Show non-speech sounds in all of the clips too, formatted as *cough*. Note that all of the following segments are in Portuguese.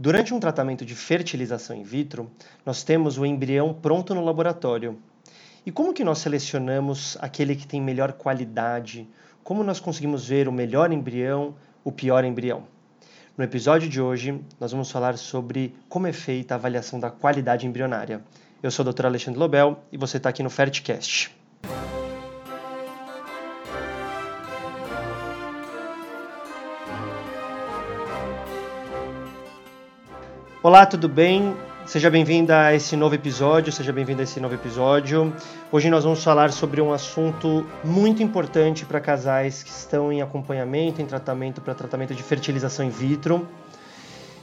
Durante um tratamento de fertilização in vitro, nós temos o embrião pronto no laboratório. E como que nós selecionamos aquele que tem melhor qualidade? Como nós conseguimos ver o melhor embrião, o pior embrião? No episódio de hoje, nós vamos falar sobre como é feita a avaliação da qualidade embrionária. Eu sou o Dr. Alexandre Lobel e você está aqui no Fertcast. Olá, tudo bem? Seja bem-vinda a esse novo episódio, seja bem-vindo a esse novo episódio. Hoje nós vamos falar sobre um assunto muito importante para casais que estão em acompanhamento, em tratamento para tratamento de fertilização in vitro,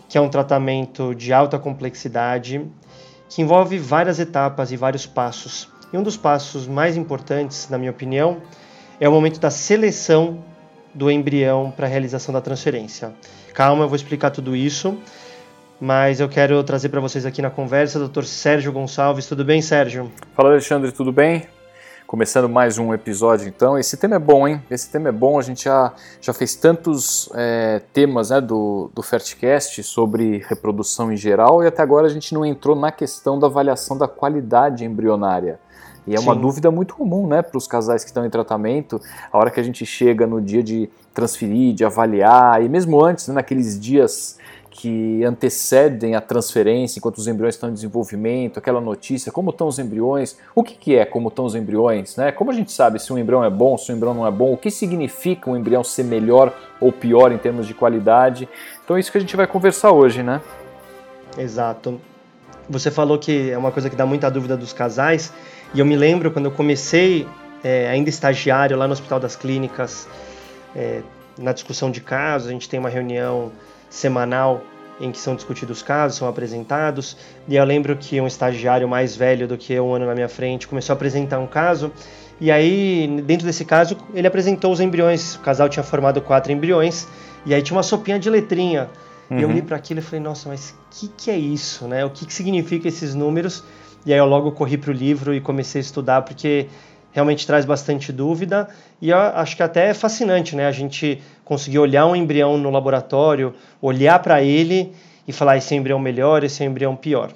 que é um tratamento de alta complexidade, que envolve várias etapas e vários passos. E um dos passos mais importantes, na minha opinião, é o momento da seleção do embrião para a realização da transferência. Calma, eu vou explicar tudo isso mas eu quero trazer para vocês aqui na conversa o Dr. Sérgio Gonçalves. Tudo bem, Sérgio? Fala, Alexandre, tudo bem? Começando mais um episódio, então. Esse tema é bom, hein? Esse tema é bom. A gente já, já fez tantos é, temas né, do, do Ferticast sobre reprodução em geral e até agora a gente não entrou na questão da avaliação da qualidade embrionária. E é Sim. uma dúvida muito comum, né, para os casais que estão em tratamento, a hora que a gente chega no dia de transferir, de avaliar, e mesmo antes, né, naqueles dias que antecedem a transferência enquanto os embriões estão em desenvolvimento, aquela notícia, como estão os embriões, o que, que é como estão os embriões, né? Como a gente sabe se um embrião é bom, se um embrião não é bom, o que significa um embrião ser melhor ou pior em termos de qualidade. Então é isso que a gente vai conversar hoje, né? Exato. Você falou que é uma coisa que dá muita dúvida dos casais, e eu me lembro quando eu comecei, é, ainda estagiário, lá no Hospital das Clínicas, é, na discussão de casos, a gente tem uma reunião semanal em que são discutidos casos, são apresentados. E eu lembro que um estagiário mais velho do que eu, um ano na minha frente, começou a apresentar um caso. E aí, dentro desse caso, ele apresentou os embriões. O casal tinha formado quatro embriões. E aí tinha uma sopinha de letrinha. Uhum. E eu uhum. olhei para aquilo e falei, nossa, mas o que, que é isso? Né? O que, que significa esses números? E aí eu logo corri para o livro e comecei a estudar, porque realmente traz bastante dúvida e acho que até é fascinante, né? A gente conseguir olhar um embrião no laboratório, olhar para ele e falar esse é embrião melhor, esse é embrião pior.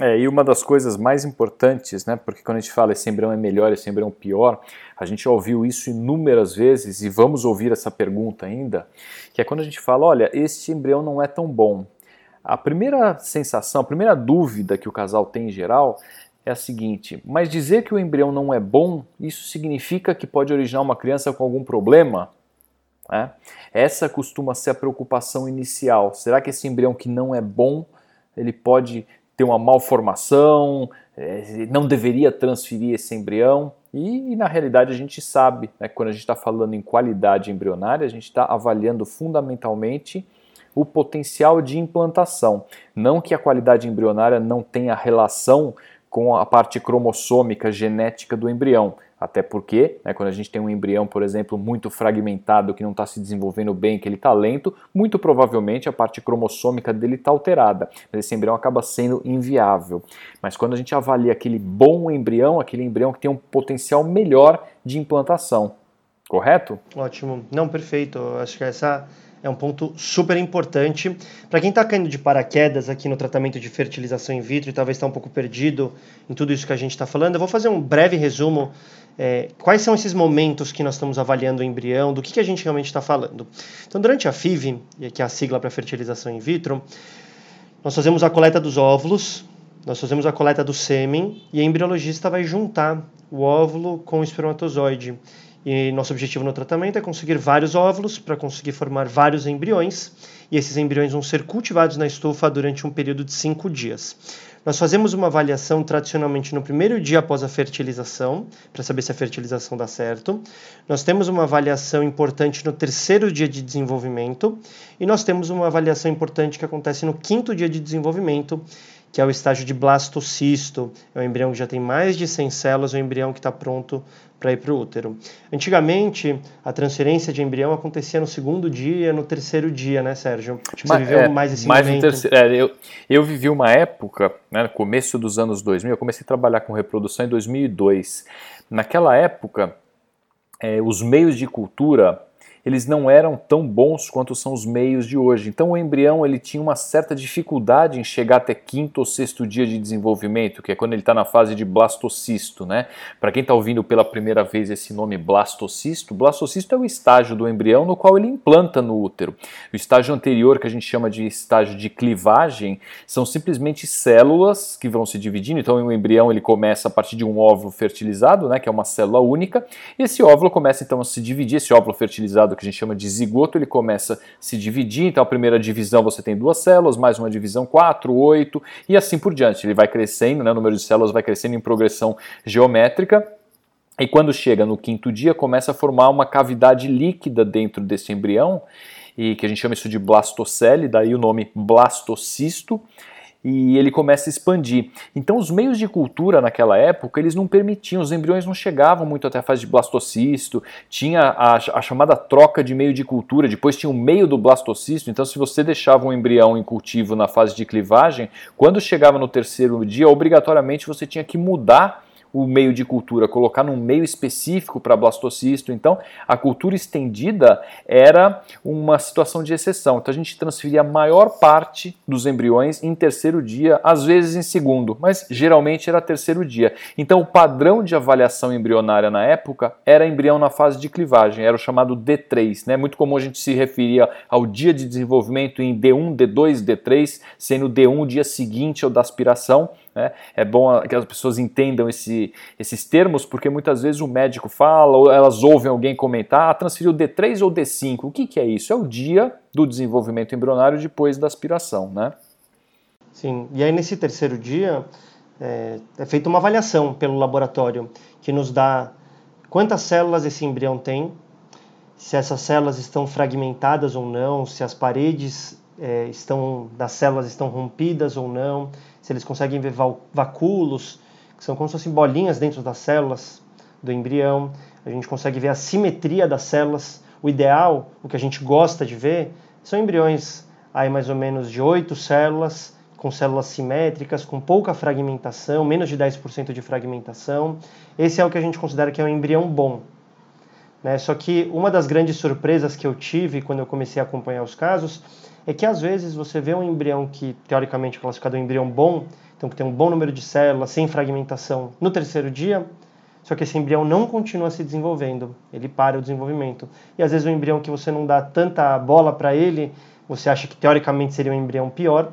É, e uma das coisas mais importantes, né, porque quando a gente fala esse embrião é melhor, esse embrião é pior, a gente já ouviu isso inúmeras vezes e vamos ouvir essa pergunta ainda, que é quando a gente fala, olha, este embrião não é tão bom. A primeira sensação, a primeira dúvida que o casal tem em geral é a seguinte: mas dizer que o embrião não é bom, isso significa que pode originar uma criança com algum problema? É? Essa costuma ser a preocupação inicial. Será que esse embrião que não é bom, ele pode ter uma malformação? É, não deveria transferir esse embrião? E, e na realidade a gente sabe, né, quando a gente está falando em qualidade embrionária, a gente está avaliando fundamentalmente o potencial de implantação. Não que a qualidade embrionária não tenha relação com a parte cromossômica genética do embrião. Até porque, né, quando a gente tem um embrião, por exemplo, muito fragmentado, que não está se desenvolvendo bem, que ele está lento, muito provavelmente a parte cromossômica dele está alterada. Mas esse embrião acaba sendo inviável. Mas quando a gente avalia aquele bom embrião, aquele embrião que tem um potencial melhor de implantação. Correto? Ótimo. Não, perfeito. Acho que essa é um ponto super importante. Para quem está caindo de paraquedas aqui no tratamento de fertilização in vitro e talvez está um pouco perdido em tudo isso que a gente está falando, eu vou fazer um breve resumo. É, quais são esses momentos que nós estamos avaliando o embrião, do que, que a gente realmente está falando? Então, durante a FIV, que é a sigla para fertilização in vitro, nós fazemos a coleta dos óvulos, nós fazemos a coleta do sêmen e a embriologista vai juntar o óvulo com o espermatozoide. E nosso objetivo no tratamento é conseguir vários óvulos para conseguir formar vários embriões, e esses embriões vão ser cultivados na estufa durante um período de cinco dias. Nós fazemos uma avaliação tradicionalmente no primeiro dia após a fertilização, para saber se a fertilização dá certo. Nós temos uma avaliação importante no terceiro dia de desenvolvimento, e nós temos uma avaliação importante que acontece no quinto dia de desenvolvimento, que é o estágio de blastocisto, é um embrião que já tem mais de 100 células, é um embrião que está pronto para ir para o útero. Antigamente, a transferência de embrião acontecia no segundo dia, no terceiro dia, né, Sérgio? Você viveu é, mais esse mais momento. Terceiro, é, eu, eu vivi uma época, né, no começo dos anos 2000, eu comecei a trabalhar com reprodução em 2002. Naquela época, é, os meios de cultura eles não eram tão bons quanto são os meios de hoje. Então o embrião ele tinha uma certa dificuldade em chegar até quinto ou sexto dia de desenvolvimento, que é quando ele está na fase de blastocisto, né? Para quem está ouvindo pela primeira vez esse nome blastocisto, blastocisto é o estágio do embrião no qual ele implanta no útero. O estágio anterior, que a gente chama de estágio de clivagem, são simplesmente células que vão se dividindo. Então o embrião ele começa a partir de um óvulo fertilizado, né? Que é uma célula única, e esse óvulo começa então a se dividir. Esse óvulo fertilizado que a gente chama de zigoto, ele começa a se dividir. Então, a primeira divisão você tem duas células, mais uma divisão, quatro, oito, e assim por diante. Ele vai crescendo, né, o número de células vai crescendo em progressão geométrica. E quando chega no quinto dia, começa a formar uma cavidade líquida dentro desse embrião, e que a gente chama isso de blastocele, daí o nome blastocisto e ele começa a expandir. Então os meios de cultura naquela época, eles não permitiam, os embriões não chegavam muito até a fase de blastocisto, tinha a, a chamada troca de meio de cultura, depois tinha o meio do blastocisto, então se você deixava um embrião em cultivo na fase de clivagem, quando chegava no terceiro dia, obrigatoriamente você tinha que mudar o meio de cultura, colocar num meio específico para blastocisto. Então, a cultura estendida era uma situação de exceção. Então, a gente transferia a maior parte dos embriões em terceiro dia, às vezes em segundo, mas geralmente era terceiro dia. Então, o padrão de avaliação embrionária na época era embrião na fase de clivagem, era o chamado D3. Né? Muito comum a gente se referia ao dia de desenvolvimento em D1, D2, D3, sendo D1 o dia seguinte ao da aspiração né? É bom que as pessoas entendam esse, esses termos, porque muitas vezes o médico fala, ou elas ouvem alguém comentar, ah, transferiu D3 ou D5. O que, que é isso? É o dia do desenvolvimento embrionário depois da aspiração. Né? Sim, e aí nesse terceiro dia é, é feita uma avaliação pelo laboratório que nos dá quantas células esse embrião tem, se essas células estão fragmentadas ou não, se as paredes é, estão das células estão rompidas ou não, se eles conseguem ver vacúolos, que são como se fossem bolinhas dentro das células do embrião. A gente consegue ver a simetria das células. O ideal, o que a gente gosta de ver, são embriões aí mais ou menos de oito células, com células simétricas, com pouca fragmentação, menos de 10% de fragmentação. Esse é o que a gente considera que é um embrião bom. Né? Só que uma das grandes surpresas que eu tive quando eu comecei a acompanhar os casos é que às vezes você vê um embrião que teoricamente é classificado um embrião bom, então que tem um bom número de células, sem fragmentação, no terceiro dia, só que esse embrião não continua se desenvolvendo, ele para o desenvolvimento. E às vezes o embrião que você não dá tanta bola para ele, você acha que teoricamente seria um embrião pior,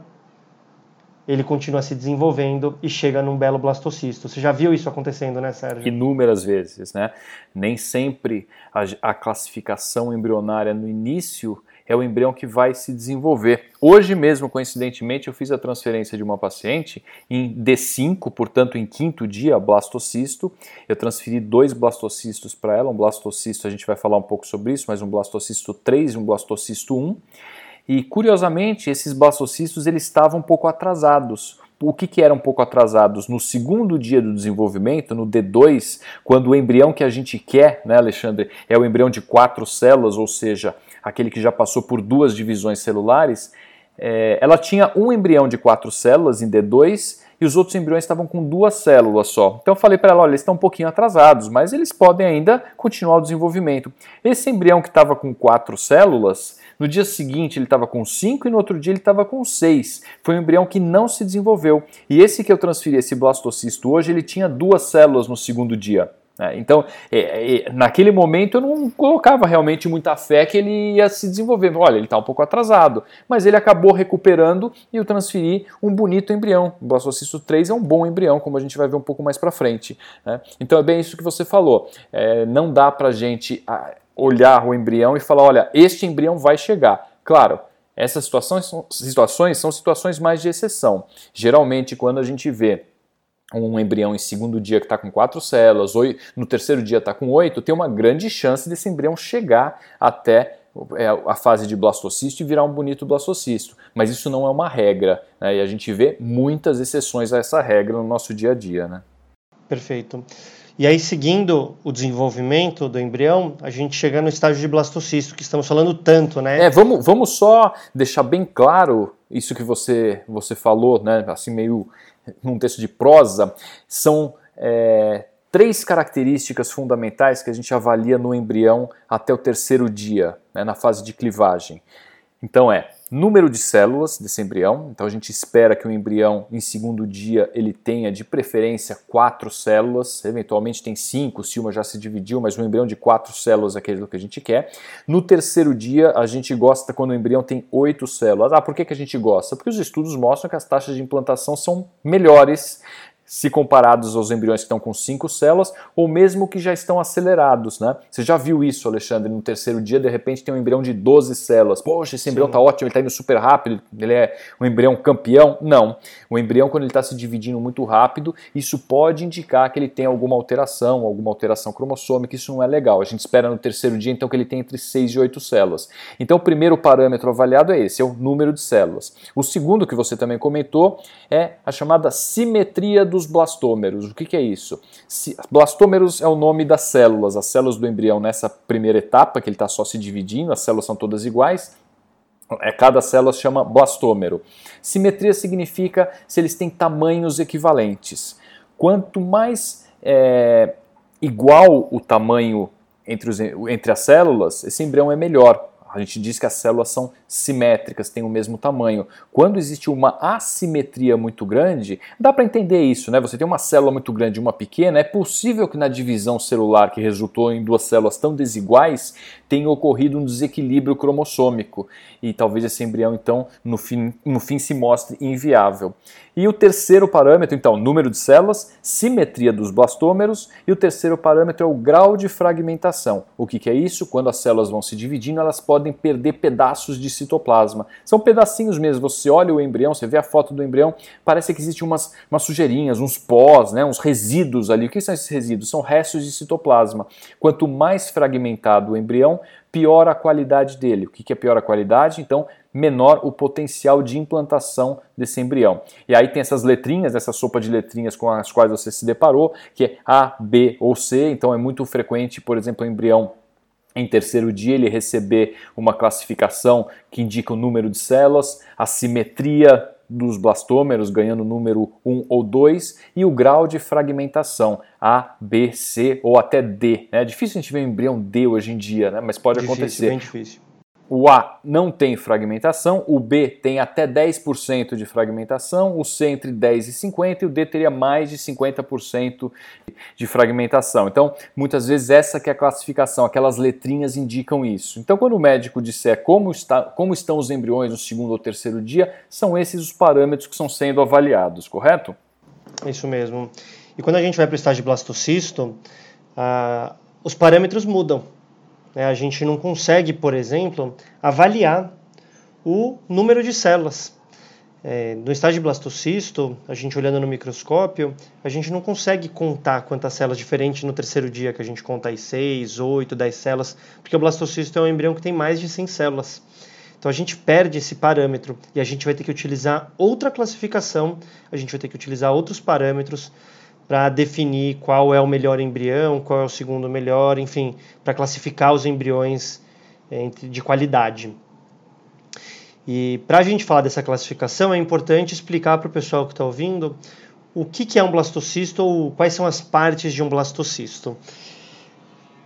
ele continua se desenvolvendo e chega num belo blastocisto. Você já viu isso acontecendo, né, Sérgio? Inúmeras vezes, né? Nem sempre a, a classificação embrionária no início é o embrião que vai se desenvolver. Hoje mesmo, coincidentemente, eu fiz a transferência de uma paciente em D5, portanto, em quinto dia, blastocisto. Eu transferi dois blastocistos para ela, um blastocisto, a gente vai falar um pouco sobre isso, mas um blastocisto 3 e um blastocisto 1. E curiosamente, esses blastocistos eles estavam um pouco atrasados. O que, que era um pouco atrasados? No segundo dia do desenvolvimento, no D2, quando o embrião que a gente quer, né, Alexandre, é o embrião de quatro células, ou seja, aquele que já passou por duas divisões celulares, é, ela tinha um embrião de quatro células em D2 e os outros embriões estavam com duas células só. Então eu falei para ela, olha, eles estão um pouquinho atrasados, mas eles podem ainda continuar o desenvolvimento. Esse embrião que estava com quatro células, no dia seguinte ele estava com cinco e no outro dia ele estava com seis. Foi um embrião que não se desenvolveu. E esse que eu transferi, esse blastocisto hoje, ele tinha duas células no segundo dia. Né? Então, naquele momento eu não colocava realmente muita fé que ele ia se desenvolver. Olha, ele está um pouco atrasado, mas ele acabou recuperando e eu transferi um bonito embrião. O Blastocisto 3 é um bom embrião, como a gente vai ver um pouco mais para frente. Né? Então é bem isso que você falou. É, não dá para a gente olhar o embrião e falar, olha, este embrião vai chegar. Claro, essas situações, situações são situações mais de exceção. Geralmente, quando a gente vê um embrião em segundo dia que está com quatro células, ou no terceiro dia está com oito, tem uma grande chance desse embrião chegar até é, a fase de blastocisto e virar um bonito blastocisto. Mas isso não é uma regra, né? e a gente vê muitas exceções a essa regra no nosso dia a dia. Né? Perfeito. E aí, seguindo o desenvolvimento do embrião, a gente chega no estágio de blastocisto, que estamos falando tanto, né? É, vamos, vamos só deixar bem claro isso que você, você falou, né? Assim, meio num texto de prosa, são é, três características fundamentais que a gente avalia no embrião até o terceiro dia, né, na fase de clivagem. Então é número de células desse embrião. Então a gente espera que o embrião em segundo dia ele tenha de preferência quatro células, eventualmente tem cinco se uma já se dividiu, mas um embrião de quatro células é aquele que a gente quer. No terceiro dia a gente gosta quando o embrião tem oito células. Ah, por que, que a gente gosta? Porque os estudos mostram que as taxas de implantação são melhores se comparados aos embriões que estão com cinco células, ou mesmo que já estão acelerados, né? Você já viu isso, Alexandre, no terceiro dia, de repente tem um embrião de 12 células. Poxa, esse embrião está ótimo, ele está indo super rápido, ele é um embrião campeão. Não. O embrião, quando ele está se dividindo muito rápido, isso pode indicar que ele tem alguma alteração, alguma alteração cromossômica, isso não é legal. A gente espera no terceiro dia, então, que ele tem entre 6 e 8 células. Então, o primeiro parâmetro avaliado é esse, é o número de células. O segundo, que você também comentou, é a chamada simetria do dos blastômeros. O que, que é isso? Se, blastômeros é o nome das células, as células do embrião nessa primeira etapa, que ele está só se dividindo, as células são todas iguais. É, cada célula se chama blastômero. Simetria significa se eles têm tamanhos equivalentes. Quanto mais é, igual o tamanho entre, os, entre as células, esse embrião é melhor. A gente diz que as células são simétricas, têm o mesmo tamanho. Quando existe uma assimetria muito grande, dá para entender isso, né? Você tem uma célula muito grande e uma pequena, é possível que na divisão celular que resultou em duas células tão desiguais tenha ocorrido um desequilíbrio cromossômico e talvez esse embrião então no fim, no fim se mostre inviável. E o terceiro parâmetro, então, número de células, simetria dos blastômeros, e o terceiro parâmetro é o grau de fragmentação. O que, que é isso? Quando as células vão se dividindo, elas podem perder pedaços de citoplasma. São pedacinhos mesmo. Você olha o embrião, você vê a foto do embrião, parece que existem umas, umas sujeirinhas, uns pós, né, uns resíduos ali. O que são esses resíduos? São restos de citoplasma. Quanto mais fragmentado o embrião, pior a qualidade dele. O que é pior a qualidade? Então, menor o potencial de implantação desse embrião. E aí tem essas letrinhas, essa sopa de letrinhas com as quais você se deparou, que é A, B ou C. Então é muito frequente, por exemplo, o embrião em terceiro dia ele receber uma classificação que indica o número de células, a simetria dos blastômeros ganhando o número 1 ou 2 e o grau de fragmentação A, B, C ou até D. É difícil a gente ver um embrião D hoje em dia, né? mas pode difícil, acontecer. Bem difícil. O A não tem fragmentação, o B tem até 10% de fragmentação, o C entre 10 e 50 e o D teria mais de 50% de fragmentação. Então, muitas vezes essa que é a classificação, aquelas letrinhas indicam isso. Então, quando o médico disser como, está, como estão os embriões no segundo ou terceiro dia, são esses os parâmetros que estão sendo avaliados, correto? Isso mesmo. E quando a gente vai para o estágio de blastocisto, ah, os parâmetros mudam. Né? A gente não consegue, por exemplo, avaliar o número de células. É, no estágio de blastocisto, a gente olhando no microscópio, a gente não consegue contar quantas células diferentes no terceiro dia, que a gente conta as 6, 8, 10 células, porque o blastocisto é um embrião que tem mais de 100 células. Então a gente perde esse parâmetro e a gente vai ter que utilizar outra classificação, a gente vai ter que utilizar outros parâmetros para definir qual é o melhor embrião, qual é o segundo melhor, enfim, para classificar os embriões é, de qualidade. E para a gente falar dessa classificação, é importante explicar para o pessoal que está ouvindo o que, que é um blastocisto ou quais são as partes de um blastocisto.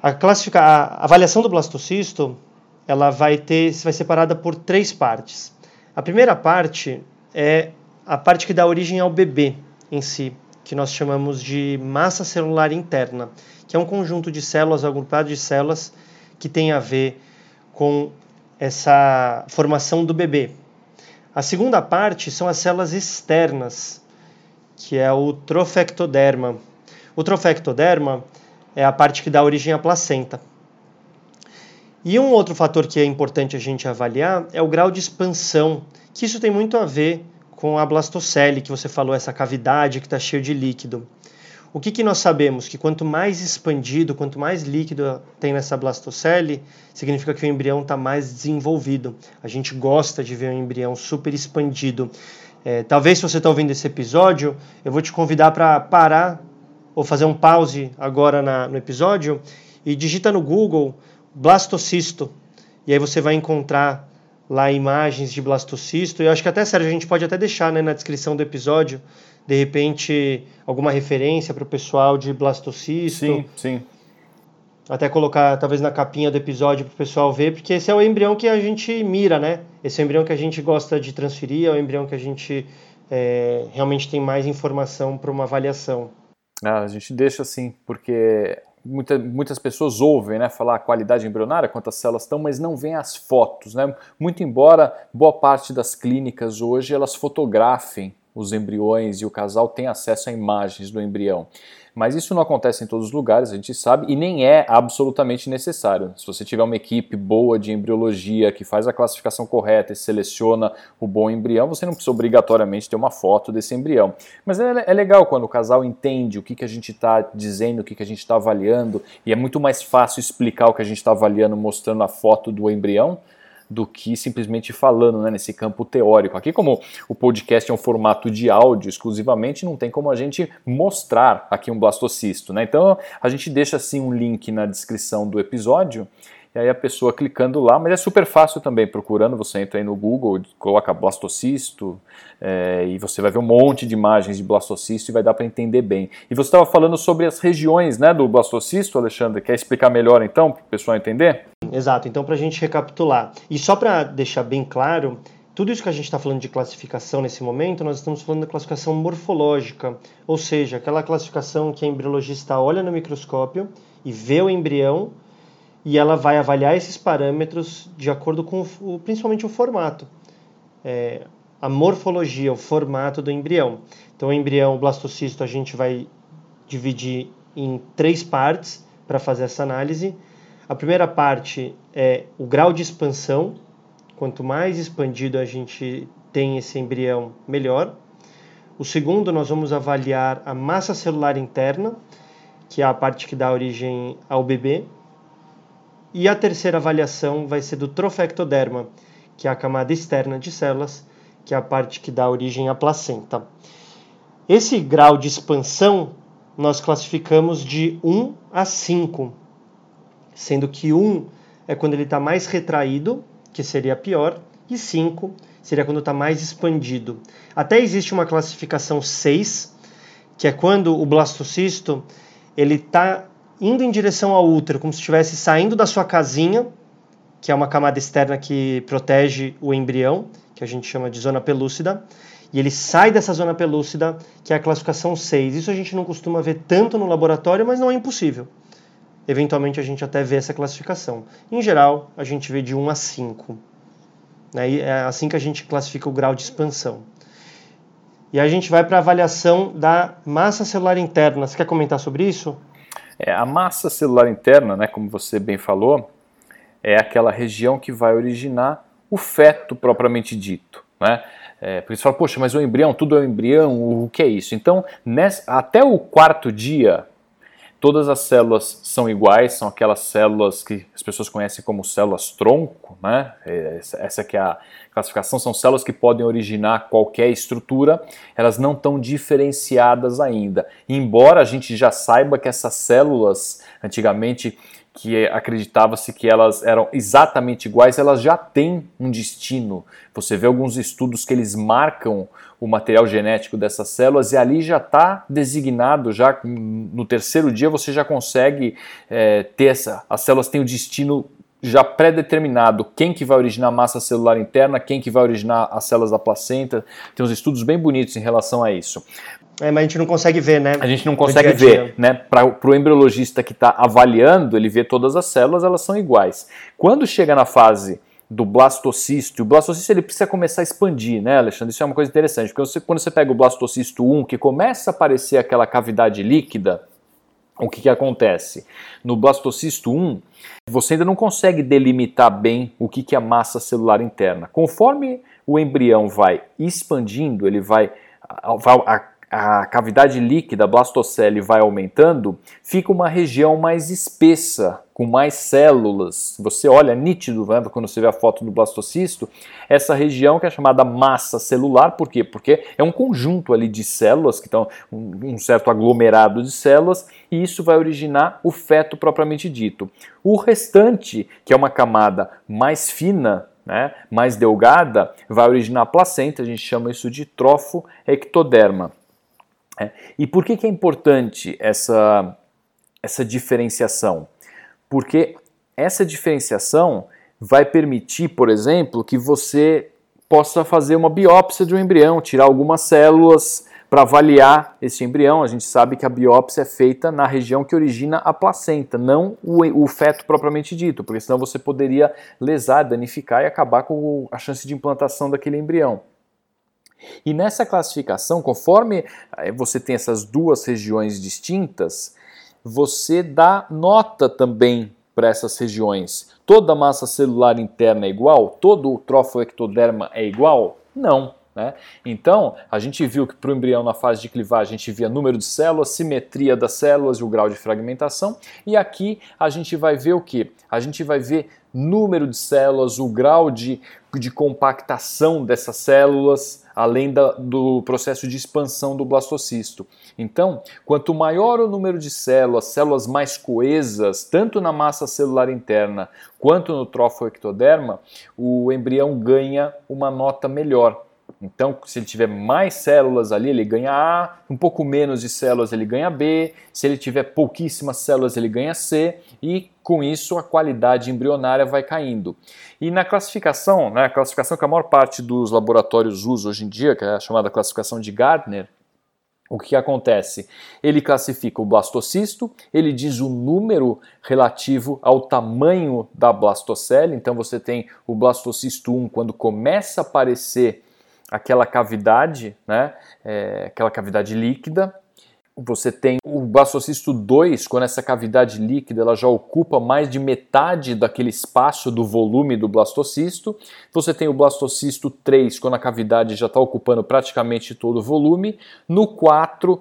A, classifica... a avaliação do blastocisto ela vai ter vai separada por três partes. A primeira parte é a parte que dá origem ao bebê em si que nós chamamos de massa celular interna, que é um conjunto de células, agrupado de células, que tem a ver com essa formação do bebê. A segunda parte são as células externas, que é o trofectoderma. O trofectoderma é a parte que dá origem à placenta. E um outro fator que é importante a gente avaliar é o grau de expansão, que isso tem muito a ver com a blastocele, que você falou, essa cavidade que está cheia de líquido. O que, que nós sabemos? Que quanto mais expandido, quanto mais líquido tem nessa blastocele, significa que o embrião está mais desenvolvido. A gente gosta de ver um embrião super expandido. É, talvez se você está ouvindo esse episódio, eu vou te convidar para parar ou fazer um pause agora na, no episódio e digita no Google blastocisto. E aí você vai encontrar lá imagens de blastocisto. Eu acho que até, Sérgio, a gente pode até deixar né, na descrição do episódio, de repente, alguma referência para o pessoal de blastocisto. Sim, sim. Até colocar, talvez, na capinha do episódio para o pessoal ver, porque esse é o embrião que a gente mira, né? Esse é o embrião que a gente gosta de transferir, é o embrião que a gente é, realmente tem mais informação para uma avaliação. Ah, a gente deixa assim, porque muita, muitas pessoas ouvem né, falar a qualidade embrionária, quantas células estão, mas não vêm as fotos. Né? Muito embora boa parte das clínicas hoje elas fotografem os embriões e o casal tem acesso a imagens do embrião. Mas isso não acontece em todos os lugares, a gente sabe, e nem é absolutamente necessário. Se você tiver uma equipe boa de embriologia que faz a classificação correta e seleciona o bom embrião, você não precisa obrigatoriamente ter uma foto desse embrião. Mas é, é legal quando o casal entende o que, que a gente está dizendo, o que, que a gente está avaliando, e é muito mais fácil explicar o que a gente está avaliando mostrando a foto do embrião do que simplesmente falando né, nesse campo teórico. Aqui, como o podcast é um formato de áudio exclusivamente, não tem como a gente mostrar aqui um blastocisto. Né? Então a gente deixa assim um link na descrição do episódio e aí a pessoa clicando lá, mas é super fácil também, procurando, você entra aí no Google, coloca blastocisto é, e você vai ver um monte de imagens de blastocisto e vai dar para entender bem. E você estava falando sobre as regiões né, do blastocisto, Alexandre, quer explicar melhor então, para o pessoal entender? Exato, então para a gente recapitular. E só para deixar bem claro, tudo isso que a gente está falando de classificação nesse momento, nós estamos falando da classificação morfológica, ou seja, aquela classificação que a embriologista olha no microscópio e vê o embrião e ela vai avaliar esses parâmetros de acordo com o, principalmente o formato, é, a morfologia, o formato do embrião. Então, o embrião blastocisto a gente vai dividir em três partes para fazer essa análise. A primeira parte é o grau de expansão. Quanto mais expandido a gente tem esse embrião, melhor. O segundo, nós vamos avaliar a massa celular interna, que é a parte que dá origem ao bebê. E a terceira avaliação vai ser do trofectoderma, que é a camada externa de células, que é a parte que dá origem à placenta. Esse grau de expansão nós classificamos de 1 a 5, sendo que 1 é quando ele está mais retraído, que seria pior, e 5 seria quando está mais expandido. Até existe uma classificação 6, que é quando o blastocisto ele está indo em direção ao útero, como se estivesse saindo da sua casinha, que é uma camada externa que protege o embrião, que a gente chama de zona pelúcida, e ele sai dessa zona pelúcida, que é a classificação 6. Isso a gente não costuma ver tanto no laboratório, mas não é impossível. Eventualmente a gente até vê essa classificação. Em geral, a gente vê de 1 a 5. Né? É assim que a gente classifica o grau de expansão. E a gente vai para a avaliação da massa celular interna. Você quer comentar sobre isso? É, a massa celular interna, né, como você bem falou, é aquela região que vai originar o feto propriamente dito. Né? É, por isso fala, poxa, mas o embrião, tudo é um embrião, o que é isso? Então, nessa, até o quarto dia, todas as células são iguais, são aquelas células que as pessoas conhecem como células tronco, né? É, essa que é a classificação, são células que podem originar qualquer estrutura, elas não estão diferenciadas ainda. Embora a gente já saiba que essas células, antigamente, que acreditava-se que elas eram exatamente iguais, elas já têm um destino. Você vê alguns estudos que eles marcam o material genético dessas células e ali já está designado, já no terceiro dia você já consegue é, ter essa, as células têm o destino já pré-determinado quem que vai originar a massa celular interna, quem que vai originar as células da placenta. Tem uns estudos bem bonitos em relação a isso. É, mas a gente não consegue ver, né? A gente não consegue dia -dia. ver, né? Para o embriologista que está avaliando, ele vê todas as células, elas são iguais. Quando chega na fase do blastocisto, o blastocisto ele precisa começar a expandir, né, Alexandre? Isso é uma coisa interessante, porque você, quando você pega o blastocisto 1, que começa a aparecer aquela cavidade líquida, o que, que acontece? No blastocisto 1, você ainda não consegue delimitar bem o que, que é a massa celular interna. Conforme o embrião vai expandindo, ele vai, a, a cavidade líquida, a blastocele, vai aumentando, fica uma região mais espessa, com mais células. Você olha nítido né, quando você vê a foto do blastocisto, essa região que é chamada massa celular, por quê? Porque é um conjunto ali de células, que estão um certo aglomerado de células, e isso vai originar o feto propriamente dito. O restante, que é uma camada mais fina, né, mais delgada, vai originar a placenta, a gente chama isso de trofoectoderma. É. E por que, que é importante essa, essa diferenciação? Porque essa diferenciação vai permitir, por exemplo, que você possa fazer uma biópsia de um embrião, tirar algumas células para avaliar esse embrião. A gente sabe que a biópsia é feita na região que origina a placenta, não o, o feto propriamente dito, porque senão você poderia lesar, danificar e acabar com a chance de implantação daquele embrião. E nessa classificação, conforme eh, você tem essas duas regiões distintas, você dá nota também para essas regiões. Toda a massa celular interna é igual? Todo o trofoectoderma é igual? Não. Né? Então, a gente viu que para o embrião na fase de clivagem a gente via número de células, simetria das células e o grau de fragmentação. E aqui a gente vai ver o que? A gente vai ver número de células, o grau de, de compactação dessas células, além da, do processo de expansão do blastocisto. Então, quanto maior o número de células, células mais coesas, tanto na massa celular interna quanto no trofoectoderma, o embrião ganha uma nota melhor. Então, se ele tiver mais células ali, ele ganha A, um pouco menos de células ele ganha B, se ele tiver pouquíssimas células ele ganha C, e com isso a qualidade embrionária vai caindo. E na classificação, né, a classificação que a maior parte dos laboratórios usa hoje em dia, que é a chamada classificação de Gardner, o que acontece? Ele classifica o blastocisto, ele diz o número relativo ao tamanho da blastocele, então você tem o blastocisto 1 quando começa a aparecer aquela cavidade, né, é, aquela cavidade líquida. Você tem o blastocisto 2, quando essa cavidade líquida ela já ocupa mais de metade daquele espaço do volume do blastocisto. Você tem o blastocisto 3, quando a cavidade já está ocupando praticamente todo o volume. No 4,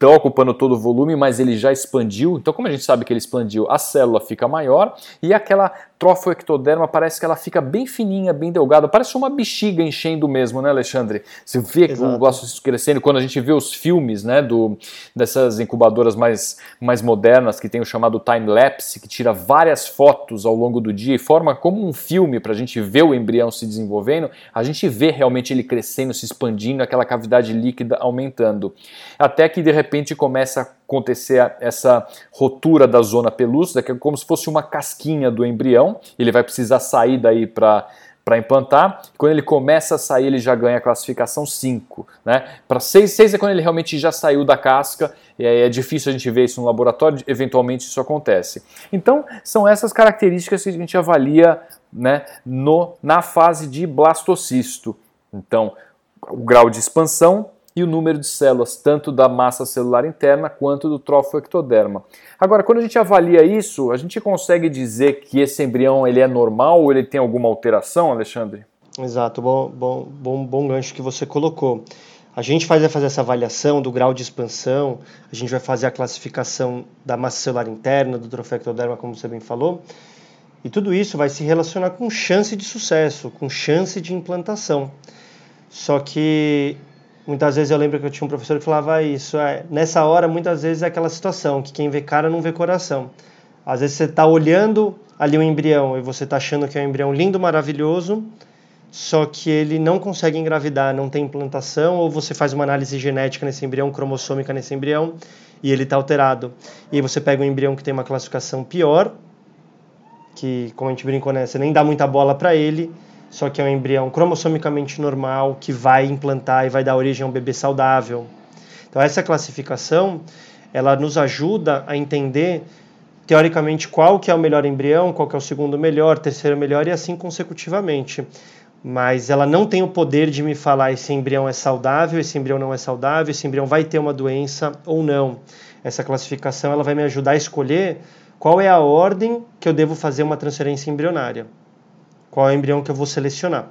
está ocupando todo o volume, mas ele já expandiu. Então, como a gente sabe que ele expandiu, a célula fica maior e aquela trofoectoderma parece que ela fica bem fininha, bem delgada, parece uma bexiga enchendo mesmo, né, Alexandre? Você vê Exato. o blastocisto crescendo quando a gente vê os filmes, né, do, dessas incubadoras mais, mais modernas que tem o chamado time lapse, que tira várias fotos ao longo do dia e forma como um filme para a gente ver o embrião se desenvolvendo. A gente vê realmente ele crescendo, se expandindo, aquela cavidade líquida aumentando, até que de repente começa a acontecer essa rotura da zona pelúcida, que é como se fosse uma casquinha do embrião, ele vai precisar sair daí para para implantar. Quando ele começa a sair, ele já ganha a classificação 5. Né? Para 6, 6 é quando ele realmente já saiu da casca, e é difícil a gente ver isso no laboratório, eventualmente isso acontece. Então, são essas características que a gente avalia né, no, na fase de blastocisto. Então, o grau de expansão, e o número de células, tanto da massa celular interna quanto do trofoectoderma. Agora, quando a gente avalia isso, a gente consegue dizer que esse embrião ele é normal ou ele tem alguma alteração, Alexandre? Exato, bom, bom, bom, bom gancho que você colocou. A gente vai fazer essa avaliação do grau de expansão, a gente vai fazer a classificação da massa celular interna, do trofoectoderma, como você bem falou, e tudo isso vai se relacionar com chance de sucesso, com chance de implantação. Só que Muitas vezes eu lembro que eu tinha um professor que falava isso. É, nessa hora, muitas vezes é aquela situação que quem vê cara não vê coração. Às vezes você está olhando ali um embrião e você está achando que é um embrião lindo, maravilhoso, só que ele não consegue engravidar, não tem implantação, ou você faz uma análise genética nesse embrião, cromossômica nesse embrião, e ele está alterado. E aí você pega um embrião que tem uma classificação pior, que, como a gente brincou, né, você nem dá muita bola para ele, só que é um embrião cromossomicamente normal que vai implantar e vai dar origem a um bebê saudável. Então essa classificação, ela nos ajuda a entender teoricamente qual que é o melhor embrião, qual que é o segundo melhor, terceiro melhor e assim consecutivamente. Mas ela não tem o poder de me falar esse embrião é saudável, esse embrião não é saudável, esse embrião vai ter uma doença ou não. Essa classificação ela vai me ajudar a escolher qual é a ordem que eu devo fazer uma transferência embrionária qual é o embrião que eu vou selecionar.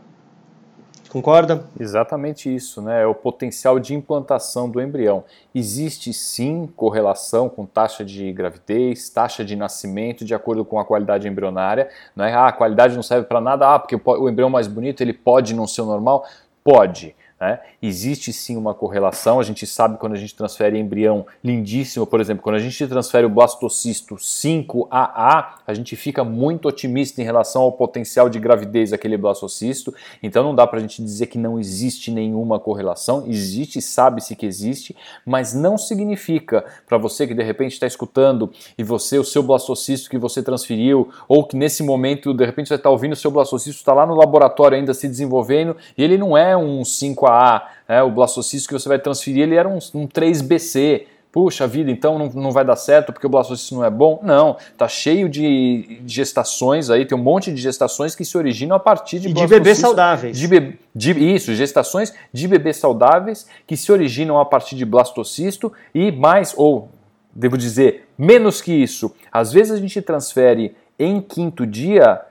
Concorda? Exatamente isso, né? É o potencial de implantação do embrião. Existe sim correlação com taxa de gravidez, taxa de nascimento, de acordo com a qualidade embrionária. Não é? Ah, a qualidade não serve para nada, ah, porque o embrião mais bonito ele pode não ser normal? Pode. Né? Existe sim uma correlação, a gente sabe quando a gente transfere embrião lindíssimo, por exemplo, quando a gente transfere o blastocisto 5AA, a gente fica muito otimista em relação ao potencial de gravidez daquele blastocisto, então não dá para a gente dizer que não existe nenhuma correlação, existe, sabe-se que existe, mas não significa para você que de repente está escutando e você, o seu blastocisto que você transferiu, ou que nesse momento de repente você está ouvindo o seu blastocisto está lá no laboratório ainda se desenvolvendo e ele não é um 5AA, né? o blastocisto que você vai transferir ele era um, um 3BC, puxa vida, então não, não vai dar certo porque o blastocisto não é bom. Não, tá cheio de gestações aí, tem um monte de gestações que se originam a partir de e de bebês saudáveis. De, be, de, isso, gestações de bebês saudáveis que se originam a partir de blastocisto e mais, ou devo dizer, menos que isso. Às vezes a gente transfere em quinto dia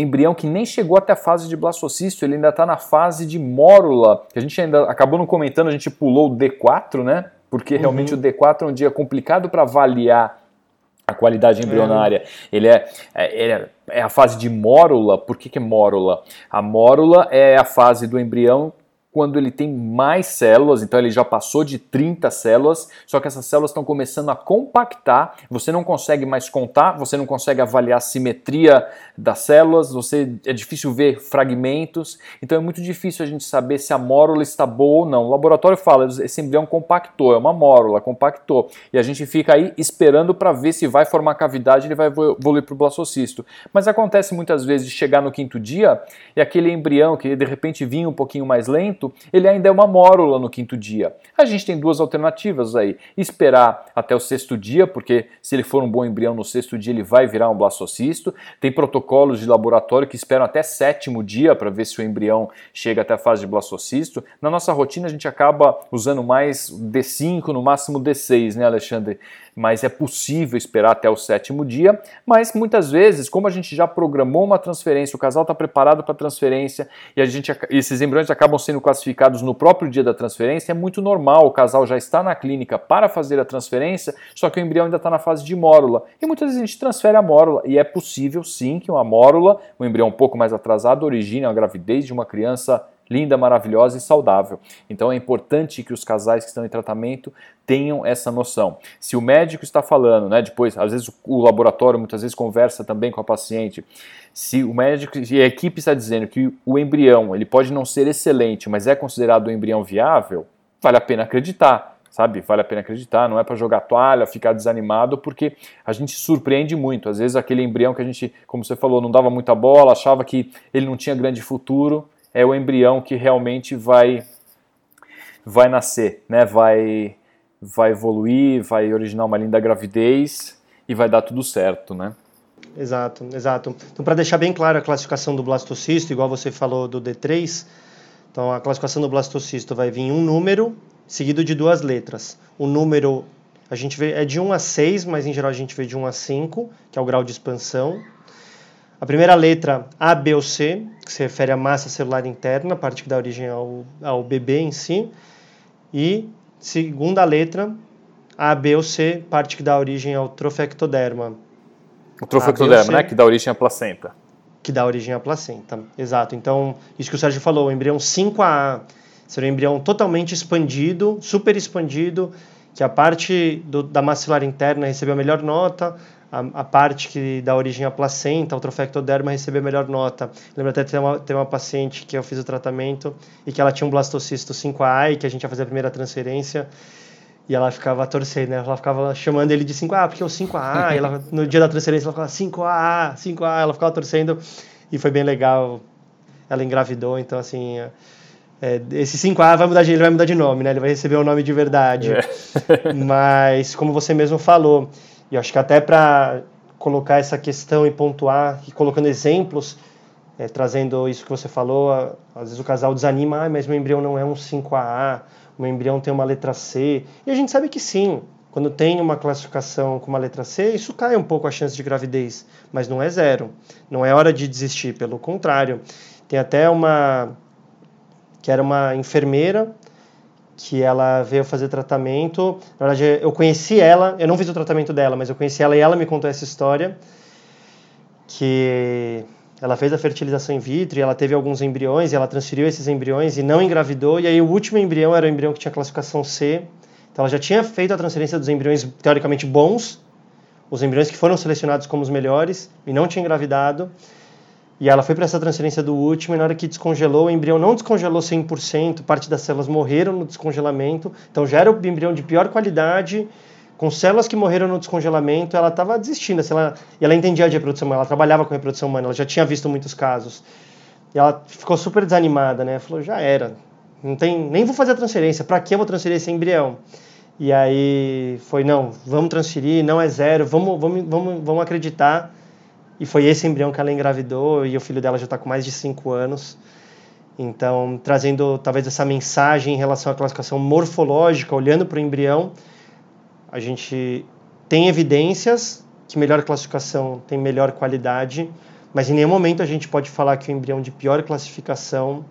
embrião que nem chegou até a fase de blastocisto, ele ainda está na fase de mórula, que a gente ainda acabou não comentando, a gente pulou o D4, né? porque uhum. realmente o D4 é um dia complicado para avaliar a qualidade embrionária. É. Ele, é, é, ele é, é, a fase de mórula. Por que, que é mórula? A mórula é a fase do embrião quando ele tem mais células, então ele já passou de 30 células, só que essas células estão começando a compactar, você não consegue mais contar, você não consegue avaliar a simetria das células, você é difícil ver fragmentos, então é muito difícil a gente saber se a mórula está boa ou não. O laboratório fala, esse embrião compactou, é uma mórula, compactou, e a gente fica aí esperando para ver se vai formar cavidade, ele vai evoluir para o blastocisto. Mas acontece muitas vezes de chegar no quinto dia e aquele embrião que de repente vinha um pouquinho mais lento, ele ainda é uma mórula no quinto dia. A gente tem duas alternativas aí: esperar até o sexto dia, porque se ele for um bom embrião no sexto dia, ele vai virar um blastocisto. Tem protocolos de laboratório que esperam até sétimo dia para ver se o embrião chega até a fase de blastocisto. Na nossa rotina, a gente acaba usando mais D5, no máximo D6, né, Alexandre? Mas é possível esperar até o sétimo dia. Mas muitas vezes, como a gente já programou uma transferência, o casal está preparado para a transferência e a gente, esses embriões acabam sendo classificados no próprio dia da transferência, é muito normal. O casal já está na clínica para fazer a transferência, só que o embrião ainda está na fase de mórula. E muitas vezes a gente transfere a mórula e é possível sim que uma mórula, um embrião um pouco mais atrasado, origine a gravidez de uma criança linda, maravilhosa e saudável. Então é importante que os casais que estão em tratamento tenham essa noção. Se o médico está falando, né, depois, às vezes o laboratório muitas vezes conversa também com a paciente, se o médico e a equipe está dizendo que o embrião ele pode não ser excelente, mas é considerado um embrião viável, vale a pena acreditar sabe? Vale a pena acreditar, não é para jogar toalha, ficar desanimado, porque a gente surpreende muito. Às vezes aquele embrião que a gente, como você falou, não dava muita bola, achava que ele não tinha grande futuro, é o embrião que realmente vai vai nascer, né? Vai vai evoluir, vai originar uma linda gravidez e vai dar tudo certo, né? Exato, exato. Então, para deixar bem claro a classificação do blastocisto, igual você falou do D3, então a classificação do blastocisto vai vir um número seguido de duas letras. O número a gente vê é de 1 a 6, mas em geral a gente vê de 1 a 5, que é o grau de expansão. A primeira letra A, B ou C, que se refere à massa celular interna, a parte que dá origem ao, ao bebê em si. E segunda letra A, B ou C, parte que dá origem ao trofectoderma. O trofectoderma, né? Que dá origem à placenta. Que dá origem à placenta, exato. Então, isso que o Sérgio falou, o embrião 5A seria um embrião totalmente expandido, super expandido, que a parte do, da massa celular interna recebeu a melhor nota, a, a, parte que dá origem à placenta, o trofectoderma, recebeu a melhor nota. Lembro até de ter uma, ter uma paciente que eu fiz o tratamento e que ela tinha um blastocisto 5A e que a gente ia fazer a primeira transferência e ela ficava torcendo, né? Ela ficava chamando ele de 5A, porque é o 5A. e ela, *laughs* no dia da transferência ela falava 5A, 5A. Ela ficava torcendo e foi bem legal. Ela engravidou, então assim... É, esse 5A vai mudar de, ele vai mudar de nome, né? Ele vai receber o nome de verdade. É. Mas, como você mesmo falou, e acho que até para colocar essa questão e pontuar, e colocando exemplos, é, trazendo isso que você falou, às vezes o casal desanima, ah, mas meu embrião não é um 5AA, o embrião tem uma letra C. E a gente sabe que sim, quando tem uma classificação com uma letra C, isso cai um pouco a chance de gravidez, mas não é zero. Não é hora de desistir, pelo contrário. Tem até uma que era uma enfermeira que ela veio fazer tratamento. Na verdade, eu conheci ela, eu não fiz o tratamento dela, mas eu conheci ela e ela me contou essa história que ela fez a fertilização in vitro e ela teve alguns embriões e ela transferiu esses embriões e não engravidou. E aí o último embrião era o embrião que tinha classificação C. Então ela já tinha feito a transferência dos embriões teoricamente bons, os embriões que foram selecionados como os melhores e não tinha engravidado. E ela foi para essa transferência do último e na hora que descongelou, o embrião não descongelou 100%, parte das células morreram no descongelamento. Então já era o embrião de pior qualidade com células que morreram no descongelamento, ela estava desistindo. Assim, ela, e ela entendia de reprodução humana, ela trabalhava com reprodução humana, ela já tinha visto muitos casos. E ela ficou super desanimada, né? Falou, já era, não tem, nem vou fazer a transferência, para que eu vou transferir esse embrião? E aí foi, não, vamos transferir, não é zero, vamos, vamos, vamos, vamos acreditar. E foi esse embrião que ela engravidou e o filho dela já está com mais de 5 anos. Então, trazendo talvez essa mensagem em relação à classificação morfológica, olhando para o embrião, a gente tem evidências que melhor classificação tem melhor qualidade, mas em nenhum momento a gente pode falar que o embrião de pior classificação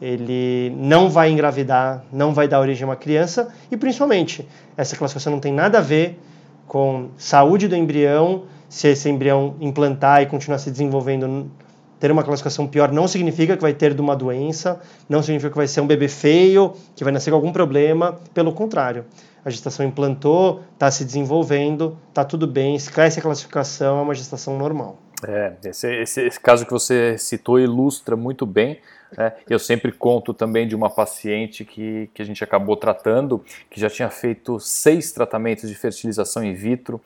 ele não vai engravidar, não vai dar origem a uma criança e principalmente essa classificação não tem nada a ver com saúde do embrião, se esse embrião implantar e continuar se desenvolvendo ter uma classificação pior não significa que vai ter de uma doença, não significa que vai ser um bebê feio, que vai nascer com algum problema, pelo contrário a gestação implantou, está se desenvolvendo, está tudo bem, cresce a classificação, é uma gestação normal. É, esse, esse, esse caso que você citou ilustra muito bem. Né? Eu sempre conto também de uma paciente que, que a gente acabou tratando, que já tinha feito seis tratamentos de fertilização in vitro,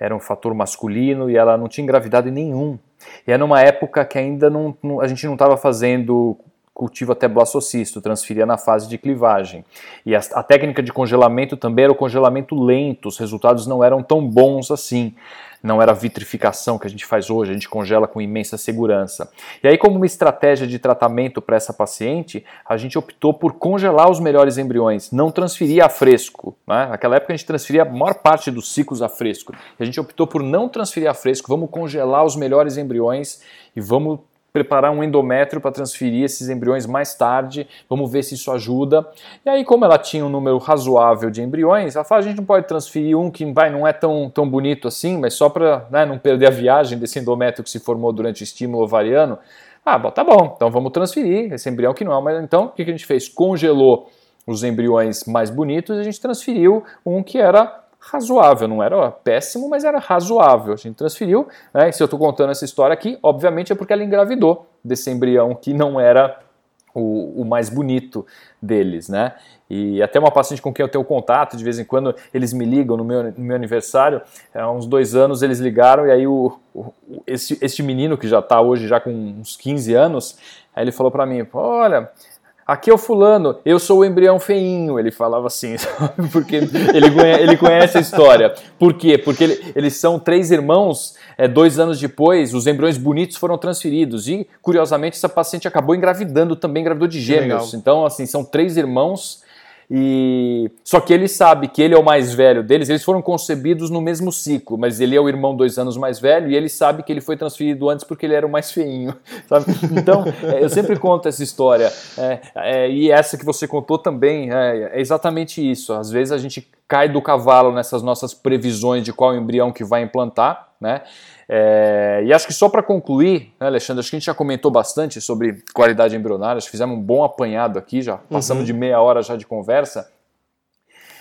era um fator masculino e ela não tinha engravidado em nenhum. E é numa época que ainda não, não a gente não estava fazendo cultivo até blastocisto, transferia na fase de clivagem. E a, a, técnica de congelamento também era o congelamento lento, os resultados não eram tão bons assim. Não era a vitrificação que a gente faz hoje, a gente congela com imensa segurança. E aí, como uma estratégia de tratamento para essa paciente, a gente optou por congelar os melhores embriões, não transferir a fresco. Né? Naquela época a gente transferia a maior parte dos ciclos a fresco. E a gente optou por não transferir a fresco, vamos congelar os melhores embriões e vamos preparar um endométrio para transferir esses embriões mais tarde, vamos ver se isso ajuda. E aí, como ela tinha um número razoável de embriões, ela fala, a gente não pode transferir um que vai, não é tão, tão bonito assim, mas só para né, não perder a viagem desse endométrio que se formou durante o estímulo ovariano. Ah, bom, tá bom, então vamos transferir esse embrião que não é, mas então o que a gente fez? Congelou os embriões mais bonitos e a gente transferiu um que era razoável, não era péssimo, mas era razoável. A gente transferiu, né? E se eu estou contando essa história aqui, obviamente é porque ela engravidou desse embrião que não era o, o, mais bonito deles, né? E até uma paciente com quem eu tenho contato, de vez em quando eles me ligam no meu, no meu aniversário, há uns dois anos eles ligaram e aí o, o esse, menino que já está hoje já com uns 15 anos, aí ele falou para mim, olha, Aqui é o fulano, eu sou o embrião feinho, ele falava assim, *laughs* porque ele, conhece, ele conhece a história. Por quê? Porque ele, eles são três irmãos, é, dois anos depois, os embriões bonitos foram transferidos. E, curiosamente, essa paciente acabou engravidando também, engravidou de gêmeos. Então, assim, são três irmãos e só que ele sabe que ele é o mais velho deles. Eles foram concebidos no mesmo ciclo, mas ele é o irmão dois anos mais velho e ele sabe que ele foi transferido antes porque ele era o mais feinho, *laughs* sabe? Então é, eu sempre conto essa história é, é, e essa que você contou também é, é exatamente isso. Às vezes a gente cai do cavalo nessas nossas previsões de qual embrião que vai implantar, né? É, e acho que só para concluir, né, Alexandre, acho que a gente já comentou bastante sobre qualidade embrionária, acho que fizemos um bom apanhado aqui, já passamos uhum. de meia hora já de conversa.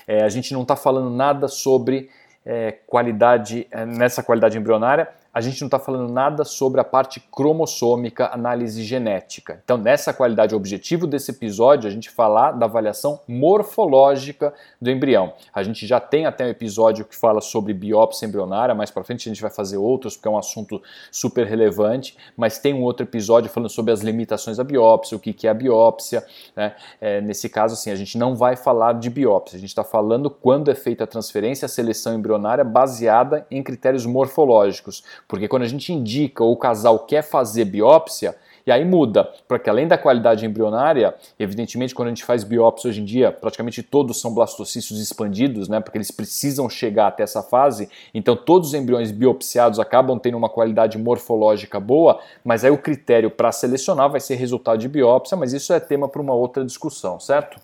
É, a gente não está falando nada sobre é, qualidade, é, nessa qualidade embrionária, a gente não está falando nada sobre a parte cromossômica, análise genética. Então, nessa qualidade, objetivo desse episódio, a gente falar da avaliação morfológica do embrião. A gente já tem até um episódio que fala sobre biópsia embrionária, mais para frente a gente vai fazer outros, porque é um assunto super relevante, mas tem um outro episódio falando sobre as limitações da biópsia, o que, que é a biópsia. Né? É, nesse caso, assim, a gente não vai falar de biópsia, a gente está falando quando é feita a transferência, a seleção embrionária baseada em critérios morfológicos porque quando a gente indica ou o casal quer fazer biópsia, e aí muda, porque além da qualidade embrionária, evidentemente quando a gente faz biópsia hoje em dia, praticamente todos são blastocistos expandidos, né, porque eles precisam chegar até essa fase, então todos os embriões biopsiados acabam tendo uma qualidade morfológica boa, mas aí o critério para selecionar vai ser resultado de biópsia, mas isso é tema para uma outra discussão, certo?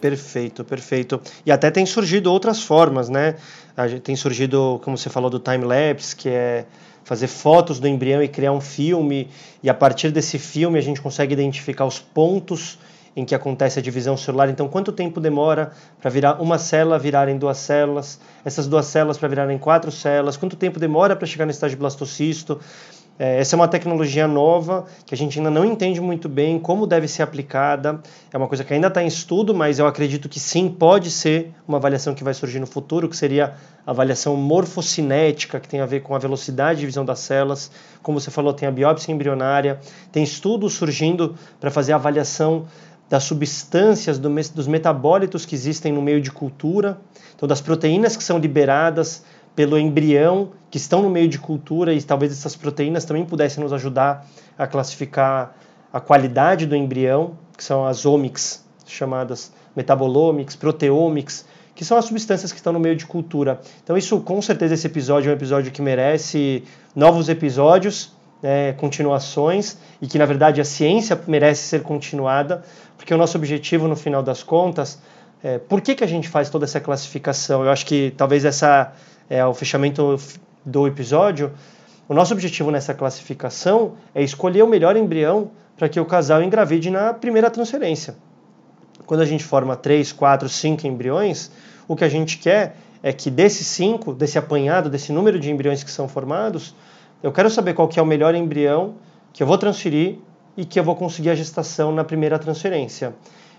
Perfeito, perfeito. E até tem surgido outras formas, né? Tem surgido, como você falou, do time-lapse, que é fazer fotos do embrião e criar um filme, e a partir desse filme a gente consegue identificar os pontos em que acontece a divisão celular. Então, quanto tempo demora para virar uma célula virar em duas células, essas duas células para virar em quatro células, quanto tempo demora para chegar no estágio blastocisto. É, essa é uma tecnologia nova que a gente ainda não entende muito bem como deve ser aplicada. É uma coisa que ainda está em estudo, mas eu acredito que sim, pode ser uma avaliação que vai surgir no futuro, que seria a avaliação morfocinética, que tem a ver com a velocidade de divisão das células. Como você falou, tem a biópsia embrionária, tem estudos surgindo para fazer a avaliação das substâncias, do, dos metabólitos que existem no meio de cultura, então das proteínas que são liberadas pelo embrião que estão no meio de cultura e talvez essas proteínas também pudessem nos ajudar a classificar a qualidade do embrião, que são as omics, chamadas metabolomics, proteomics, que são as substâncias que estão no meio de cultura. Então isso, com certeza, esse episódio é um episódio que merece novos episódios, né, continuações, e que, na verdade, a ciência merece ser continuada, porque o nosso objetivo, no final das contas, é, por que, que a gente faz toda essa classificação? Eu acho que talvez essa é o fechamento do episódio. O nosso objetivo nessa classificação é escolher o melhor embrião para que o casal engravide na primeira transferência. Quando a gente forma 3, 4, 5 embriões, o que a gente quer é que desses 5, desse apanhado, desse número de embriões que são formados, eu quero saber qual que é o melhor embrião que eu vou transferir e que eu vou conseguir a gestação na primeira transferência.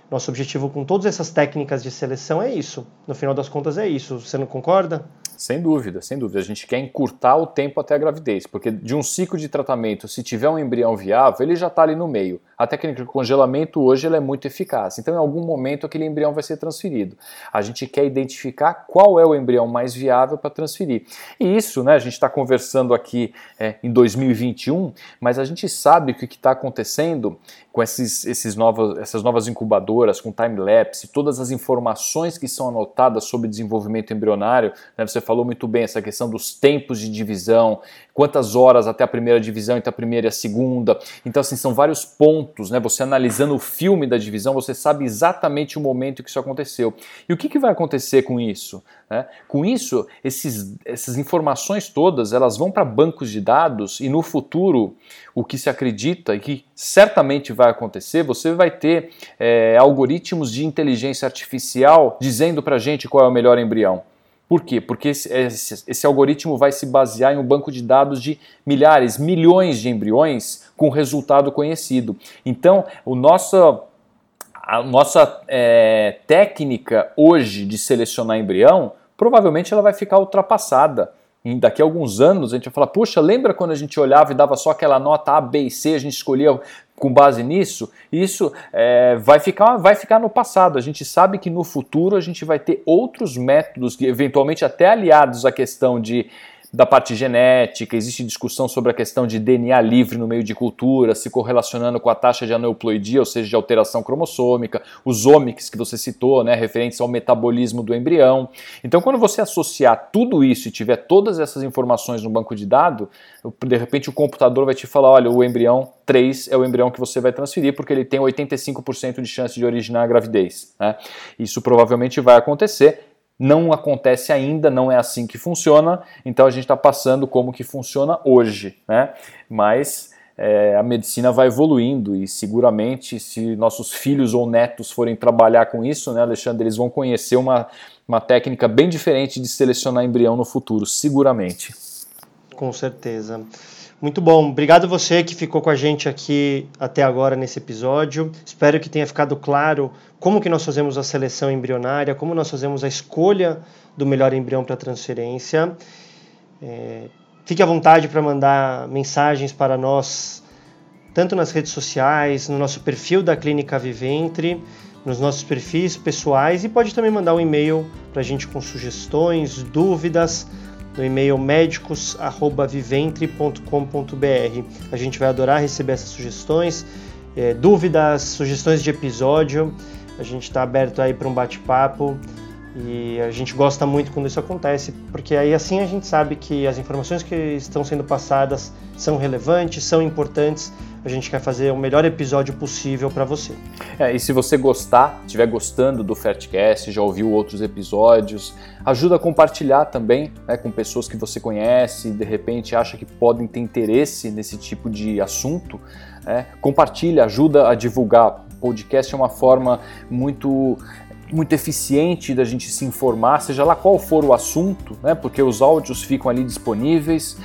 Nosso objetivo com todas essas técnicas de seleção é isso. No final das contas, é isso. Você não concorda? Sem dúvida, sem dúvida. A gente quer encurtar o tempo até a gravidez, porque de um ciclo de tratamento, se tiver um embrião viável, ele já está ali no meio. A técnica de congelamento hoje ela é muito eficaz, então em algum momento aquele embrião vai ser transferido. A gente quer identificar qual é o embrião mais viável para transferir. E isso, né, a gente está conversando aqui é, em 2021, mas a gente sabe que o que está acontecendo com esses, esses novos, essas novas incubadoras, com time-lapse, todas as informações que são anotadas sobre desenvolvimento embrionário, né, você falou muito bem essa questão dos tempos de divisão, quantas horas até a primeira divisão entre a primeira e a segunda. Então, assim, são vários pontos, né? Você analisando o filme da divisão, você sabe exatamente o momento que isso aconteceu. E o que, que vai acontecer com isso? Né? Com isso, esses, essas informações todas elas vão para bancos de dados e no futuro o que se acredita e que certamente vai acontecer, você vai ter é, algoritmos de inteligência artificial dizendo para a gente qual é o melhor embrião. Por quê? Porque esse, esse, esse, algoritmo vai se basear em um banco de dados de milhares, milhões de embriões com resultado conhecido. Então, o nosso, a nossa é, técnica hoje de selecionar embrião provavelmente ela vai ficar ultrapassada. E daqui a alguns anos a gente vai falar, puxa, lembra quando a gente olhava e dava só aquela nota A, B e C, a gente escolhia com base nisso, isso é, vai, ficar, vai ficar no passado. A gente sabe que no futuro a gente vai ter outros métodos, eventualmente até aliados à questão de da parte genética, existe discussão sobre a questão de DNA livre no meio de cultura, se correlacionando com a taxa de aneuploidia, ou seja, de alteração cromossômica, os omics que você citou, né, referentes ao metabolismo do embrião. Então, quando você associar tudo isso e tiver todas essas informações no banco de dados, de repente o computador vai te falar, olha, o embrião 3 é o embrião que você vai transferir, porque ele tem 85% de chance de originar a gravidez. Né? Isso provavelmente vai acontecer não acontece ainda, não é assim que funciona, então a gente está passando como que funciona hoje, né? Mas é, a medicina vai evoluindo e seguramente se nossos filhos ou netos forem trabalhar com isso, né, Alexandre, eles vão conhecer uma, uma técnica bem diferente de selecionar embrião no futuro, seguramente. Com certeza. Muito bom. Obrigado você que ficou com a gente aqui até agora nesse episódio. Espero que tenha ficado claro como que nós fazemos a seleção embrionária, como nós fazemos a escolha do melhor embrião para transferência. É, fique à vontade para mandar mensagens para nós, tanto nas redes sociais, no nosso perfil da Clínica Viventre, nos nossos perfis pessoais e pode também mandar um e-mail para a gente com sugestões, dúvidas no e-mail médicos@viventre.com.br. A gente vai adorar receber essas sugestões, é, dúvidas, sugestões de episódio. A gente está aberto aí para um bate-papo e a gente gosta muito quando isso acontece, porque aí assim a gente sabe que as informações que estão sendo passadas são relevantes, são importantes A gente quer fazer o melhor episódio possível para você. É, e se você gostar, estiver gostando do Fertcast, já ouviu outros episódios, ajuda a compartilhar também né, com pessoas que você conhece, de repente acha que podem ter interesse nesse tipo de assunto. Né? Compartilha, ajuda a divulgar. Podcast é uma forma muito muito eficiente da gente se informar, seja lá qual for o assunto, né? Porque os áudios ficam ali disponíveis,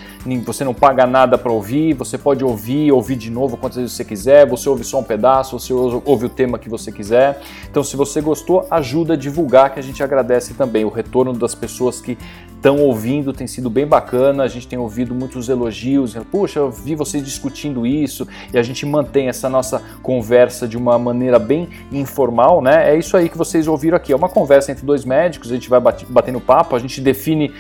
você não paga nada para ouvir, você pode ouvir, ouvir de novo quantas vezes você quiser, você ouve só um pedaço, você ouve o tema que você quiser. Então, se você gostou, ajuda a divulgar, que a gente agradece também o retorno das pessoas que estão ouvindo, tem sido bem bacana, a gente tem ouvido muitos elogios, puxa, eu vi vocês discutindo isso, e a gente mantém essa nossa conversa de uma maneira bem informal, né? É isso aí que vocês ouviram aqui. É uma conversa entre dois médicos, a gente vai batendo papo, a gente define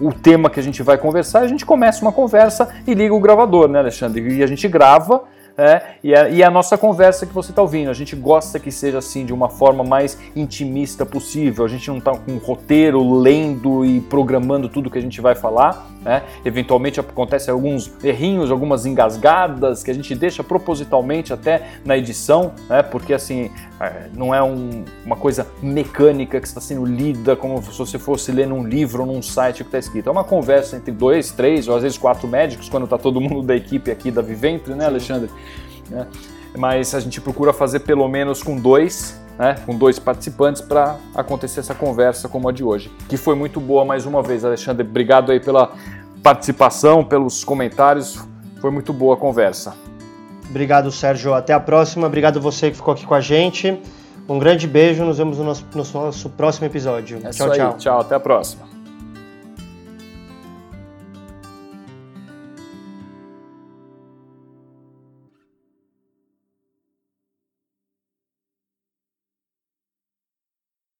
o tema que a gente vai conversar, a gente começa uma conversa e liga o gravador, né, Alexandre? E a gente grava é, e, a, e a nossa conversa que você está ouvindo. A gente gosta que seja assim, de uma forma mais intimista possível. A gente não está com um roteiro, lendo e programando tudo que a gente vai falar. Né? Eventualmente acontecem alguns errinhos, algumas engasgadas que a gente deixa propositalmente até na edição, né? porque assim é, não é um, uma coisa mecânica que está sendo lida como se você fosse ler num livro ou num site que está escrito. É uma conversa entre dois, três ou às vezes quatro médicos, quando está todo mundo da equipe aqui da Vivente, né, Alexandre? É. Mas a gente procura fazer pelo menos com dois né, com dois participantes para acontecer essa conversa como a de hoje, que foi muito boa mais uma vez, Alexandre. Obrigado aí pela participação, pelos comentários. Foi muito boa a conversa. Obrigado, Sérgio. Até a próxima. Obrigado você que ficou aqui com a gente. Um grande beijo. Nos vemos no nosso, no nosso próximo episódio. É tchau, tchau. Tchau, até a próxima.